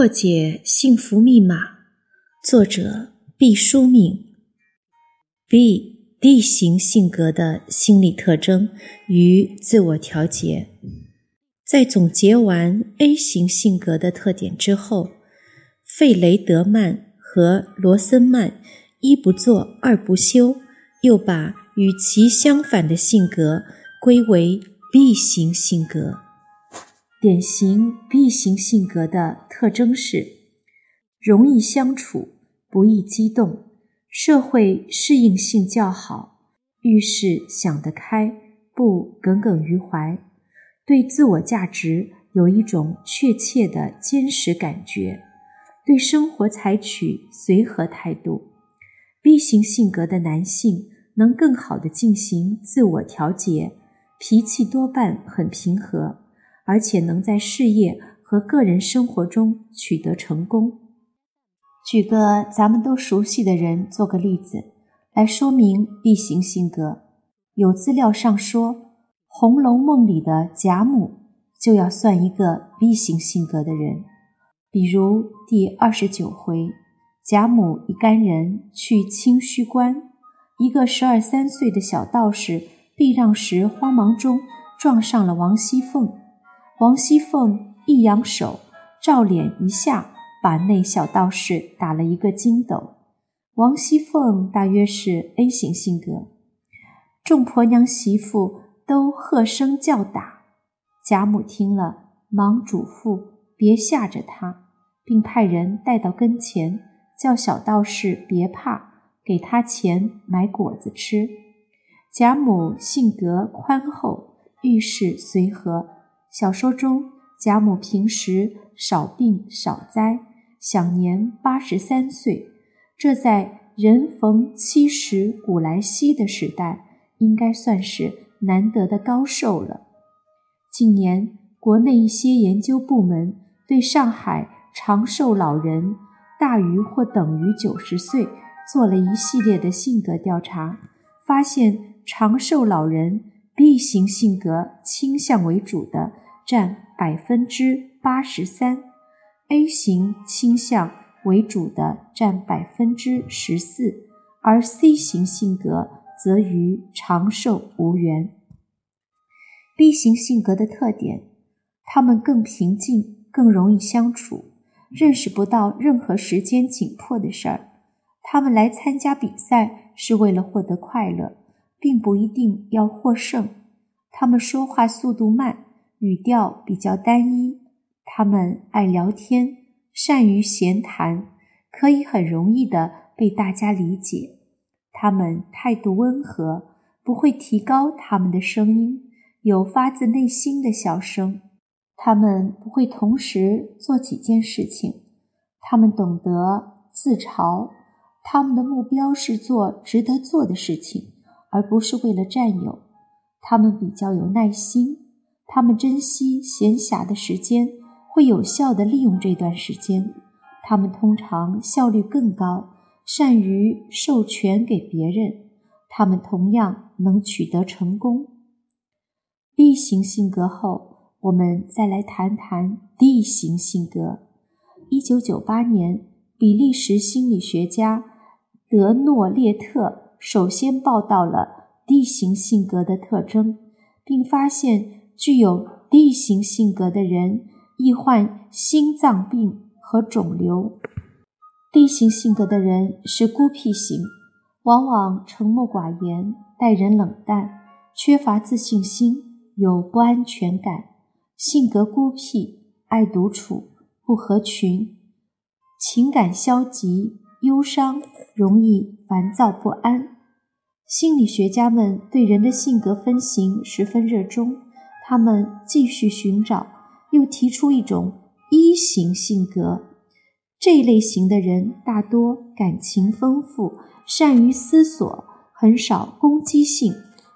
破解幸福密码，作者毕淑敏。B D 型性格的心理特征与自我调节。在总结完 A 型性格的特点之后，费雷德曼和罗森曼一不做二不休，又把与其相反的性格归为 B 型性格。典型 B 型性格的特征是：容易相处，不易激动，社会适应性较好，遇事想得开，不耿耿于怀，对自我价值有一种确切的坚实感觉，对生活采取随和态度。B 型性格的男性能更好地进行自我调节，脾气多半很平和。而且能在事业和个人生活中取得成功。举个咱们都熟悉的人做个例子来说明 B 型性格。有资料上说，《红楼梦》里的贾母就要算一个 B 型性格的人。比如第二十九回，贾母一干人去清虚观，一个十二三岁的小道士避让时慌忙中撞上了王熙凤。王熙凤一扬手，照脸一下，把那小道士打了一个筋斗。王熙凤大约是 A 型性格，众婆娘媳妇都喝声叫打。贾母听了，忙嘱咐别吓着他，并派人带到跟前，叫小道士别怕，给他钱买果子吃。贾母性格宽厚，遇事随和。小说中，贾母平时少病少灾，享年八十三岁。这在人逢七十古来稀的时代，应该算是难得的高寿了。近年，国内一些研究部门对上海长寿老人大于或等于九十岁做了一系列的性格调查，发现长寿老人。B 型性格倾向为主的占百分之八十三，A 型倾向为主的占百分之十四，而 C 型性格则与长寿无缘。B 型性格的特点，他们更平静，更容易相处，认识不到任何时间紧迫的事儿。他们来参加比赛是为了获得快乐。并不一定要获胜。他们说话速度慢，语调比较单一。他们爱聊天，善于闲谈，可以很容易的被大家理解。他们态度温和，不会提高他们的声音，有发自内心的笑声。他们不会同时做几件事情。他们懂得自嘲。他们的目标是做值得做的事情。而不是为了占有，他们比较有耐心，他们珍惜闲暇的时间，会有效地利用这段时间。他们通常效率更高，善于授权给别人。他们同样能取得成功。B 型性格后，我们再来谈谈 D 型性格。一九九八年，比利时心理学家德诺列特。首先报道了 D 型性格的特征，并发现具有 D 型性格的人易患心脏病和肿瘤。D 型性格的人是孤僻型，往往沉默寡言，待人冷淡，缺乏自信心，有不安全感，性格孤僻，爱独处，不合群，情感消极。忧伤，容易烦躁不安。心理学家们对人的性格分型十分热衷，他们继续寻找，又提出一种一型性格。这一类型的人大多感情丰富，善于思索，很少攻击性。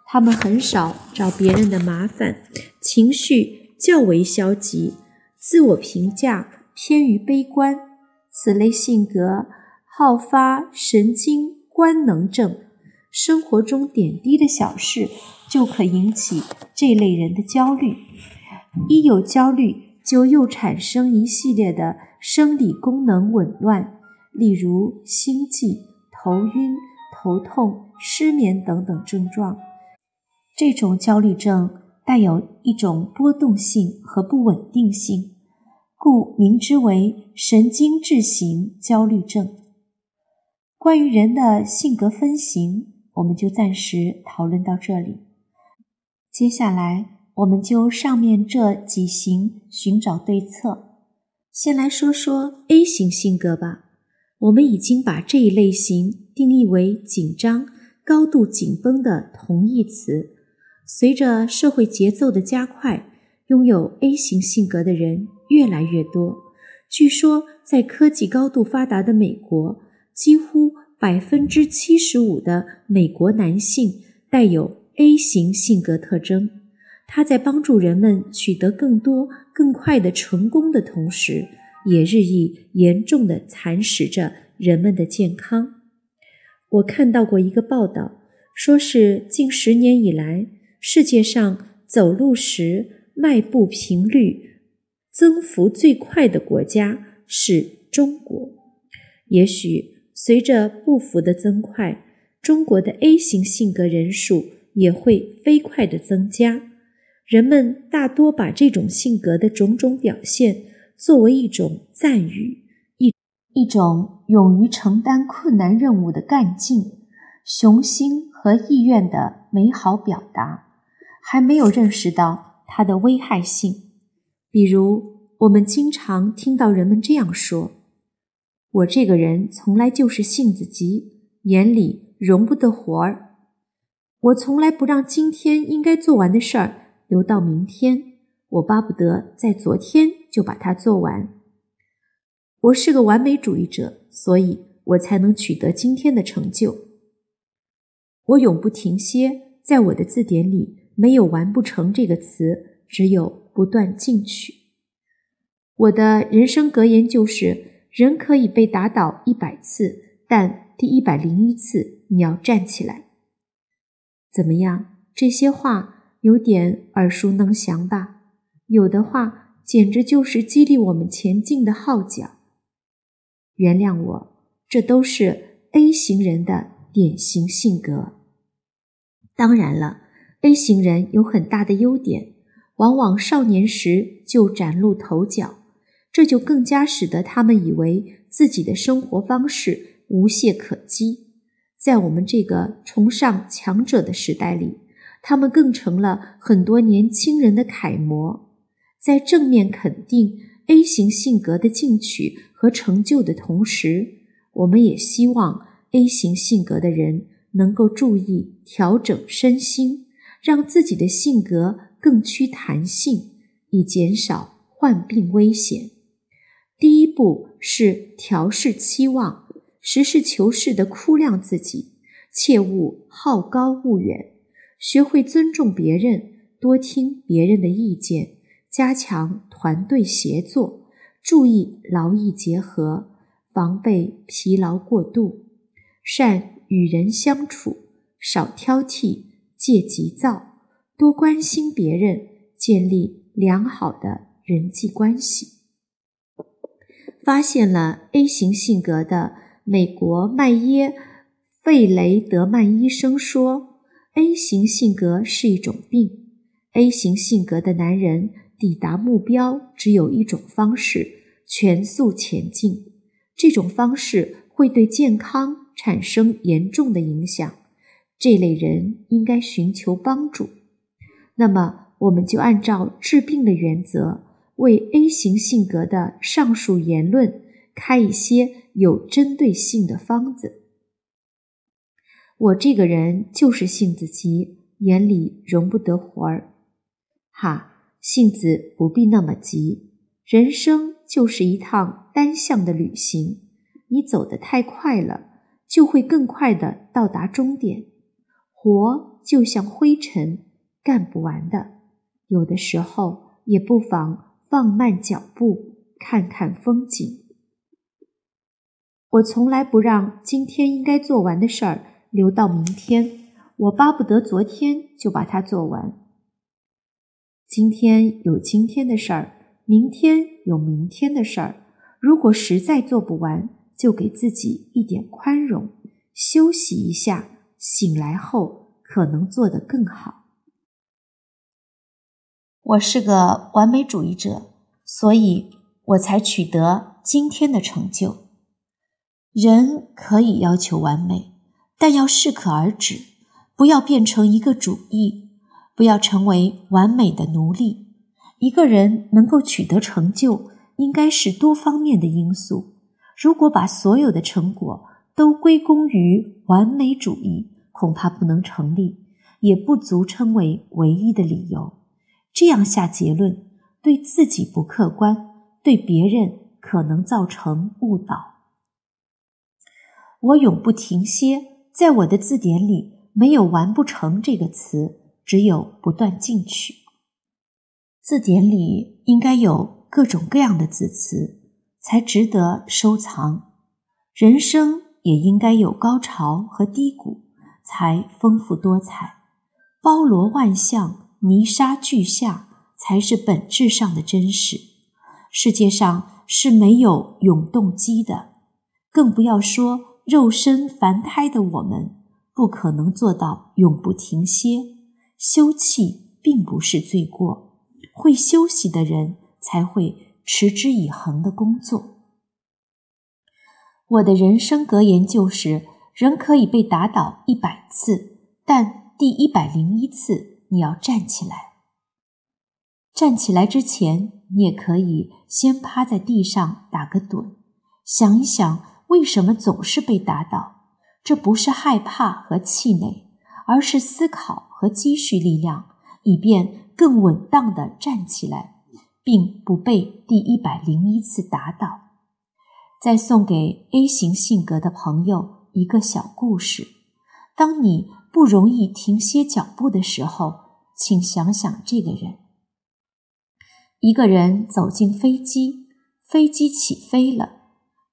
他们很少找别人的麻烦，情绪较为消极，自我评价偏于悲观。此类性格。好发神经官能症，生活中点滴的小事就可引起这类人的焦虑。一有焦虑，就又产生一系列的生理功能紊乱，例如心悸、头晕、头痛、失眠等等症状。这种焦虑症带有一种波动性和不稳定性，故名之为神经质型焦虑症。关于人的性格分型，我们就暂时讨论到这里。接下来，我们就上面这几型寻找对策。先来说说 A 型性格吧。我们已经把这一类型定义为紧张、高度紧绷的同义词。随着社会节奏的加快，拥有 A 型性格的人越来越多。据说，在科技高度发达的美国，几乎百分之七十五的美国男性带有 A 型性格特征。他在帮助人们取得更多、更快的成功的同时，也日益严重的蚕食着人们的健康。我看到过一个报道，说是近十年以来，世界上走路时迈步频率增幅最快的国家是中国。也许。随着步幅的增快，中国的 A 型性格人数也会飞快的增加。人们大多把这种性格的种种表现作为一种赞誉，一一种勇于承担困难任务的干劲、雄心和意愿的美好表达，还没有认识到它的危害性。比如，我们经常听到人们这样说。我这个人从来就是性子急，眼里容不得活儿。我从来不让今天应该做完的事儿留到明天，我巴不得在昨天就把它做完。我是个完美主义者，所以我才能取得今天的成就。我永不停歇，在我的字典里没有“完不成”这个词，只有不断进取。我的人生格言就是。人可以被打倒一百次，但第一百零一次你要站起来。怎么样？这些话有点耳熟能详吧？有的话简直就是激励我们前进的号角。原谅我，这都是 A 型人的典型性格。当然了，A 型人有很大的优点，往往少年时就崭露头角。这就更加使得他们以为自己的生活方式无懈可击。在我们这个崇尚强者的时代里，他们更成了很多年轻人的楷模。在正面肯定 A 型性格的进取和成就的同时，我们也希望 A 型性格的人能够注意调整身心，让自己的性格更趋弹性，以减少患病危险。第一步是调试期望，实事求是地估量自己，切勿好高骛远，学会尊重别人，多听别人的意见，加强团队协作，注意劳逸结合，防备疲劳过度，善与人相处，少挑剔，戒急躁，多关心别人，建立良好的人际关系。发现了 A 型性格的美国麦耶·费雷德曼医生说：“A 型性格是一种病。A 型性格的男人抵达目标只有一种方式：全速前进。这种方式会对健康产生严重的影响。这类人应该寻求帮助。那么，我们就按照治病的原则。”为 A 型性格的上述言论开一些有针对性的方子。我这个人就是性子急，眼里容不得活儿。哈，性子不必那么急，人生就是一趟单向的旅行。你走得太快了，就会更快的到达终点。活就像灰尘，干不完的。有的时候也不妨。放慢脚步，看看风景。我从来不让今天应该做完的事儿留到明天，我巴不得昨天就把它做完。今天有今天的事儿，明天有明天的事儿。如果实在做不完，就给自己一点宽容，休息一下，醒来后可能做得更好。我是个完美主义者，所以我才取得今天的成就。人可以要求完美，但要适可而止，不要变成一个主义，不要成为完美的奴隶。一个人能够取得成就，应该是多方面的因素。如果把所有的成果都归功于完美主义，恐怕不能成立，也不足称为唯一的理由。这样下结论，对自己不客观，对别人可能造成误导。我永不停歇，在我的字典里没有“完不成”这个词，只有不断进取。字典里应该有各种各样的字词，才值得收藏。人生也应该有高潮和低谷，才丰富多彩，包罗万象。泥沙俱下才是本质上的真实。世界上是没有永动机的，更不要说肉身凡胎的我们不可能做到永不停歇。休憩并不是罪过，会休息的人才会持之以恒的工作。我的人生格言就是：人可以被打倒一百次，但第一百零一次。你要站起来。站起来之前，你也可以先趴在地上打个盹，想一想为什么总是被打倒。这不是害怕和气馁，而是思考和积蓄力量，以便更稳当的站起来，并不被第一百零一次打倒。再送给 A 型性格的朋友一个小故事：当你不容易停歇脚步的时候。请想想这个人。一个人走进飞机，飞机起飞了，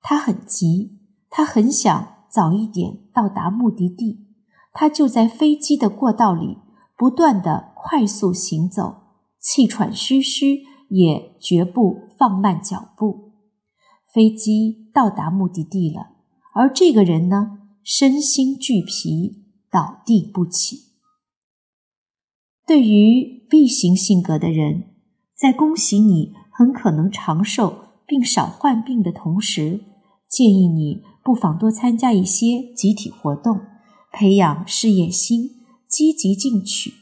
他很急，他很想早一点到达目的地，他就在飞机的过道里不断的快速行走，气喘吁吁，也绝不放慢脚步。飞机到达目的地了，而这个人呢，身心俱疲，倒地不起。对于 B 型性格的人，在恭喜你很可能长寿并少患病的同时，建议你不妨多参加一些集体活动，培养事业心，积极进取。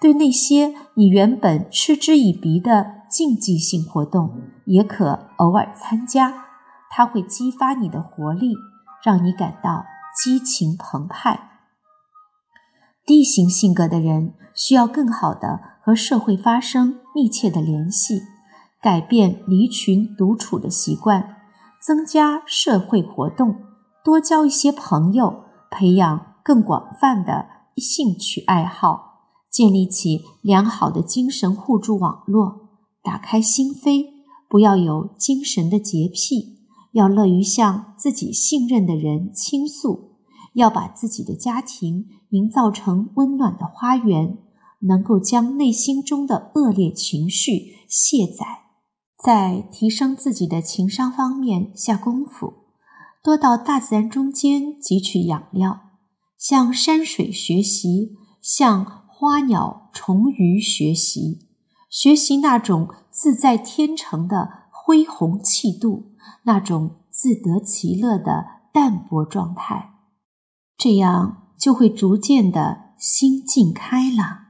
对那些你原本嗤之以鼻的竞技性活动，也可偶尔参加，它会激发你的活力，让你感到激情澎湃。D 型性格的人需要更好的和社会发生密切的联系，改变离群独处的习惯，增加社会活动，多交一些朋友，培养更广泛的兴趣爱好，建立起良好的精神互助网络，打开心扉，不要有精神的洁癖，要乐于向自己信任的人倾诉。要把自己的家庭营造成温暖的花园，能够将内心中的恶劣情绪卸载，在提升自己的情商方面下功夫，多到大自然中间汲取养料，向山水学习，向花鸟虫鱼学习，学习那种自在天成的恢宏气度，那种自得其乐的淡泊状态。这样就会逐渐的心境开朗。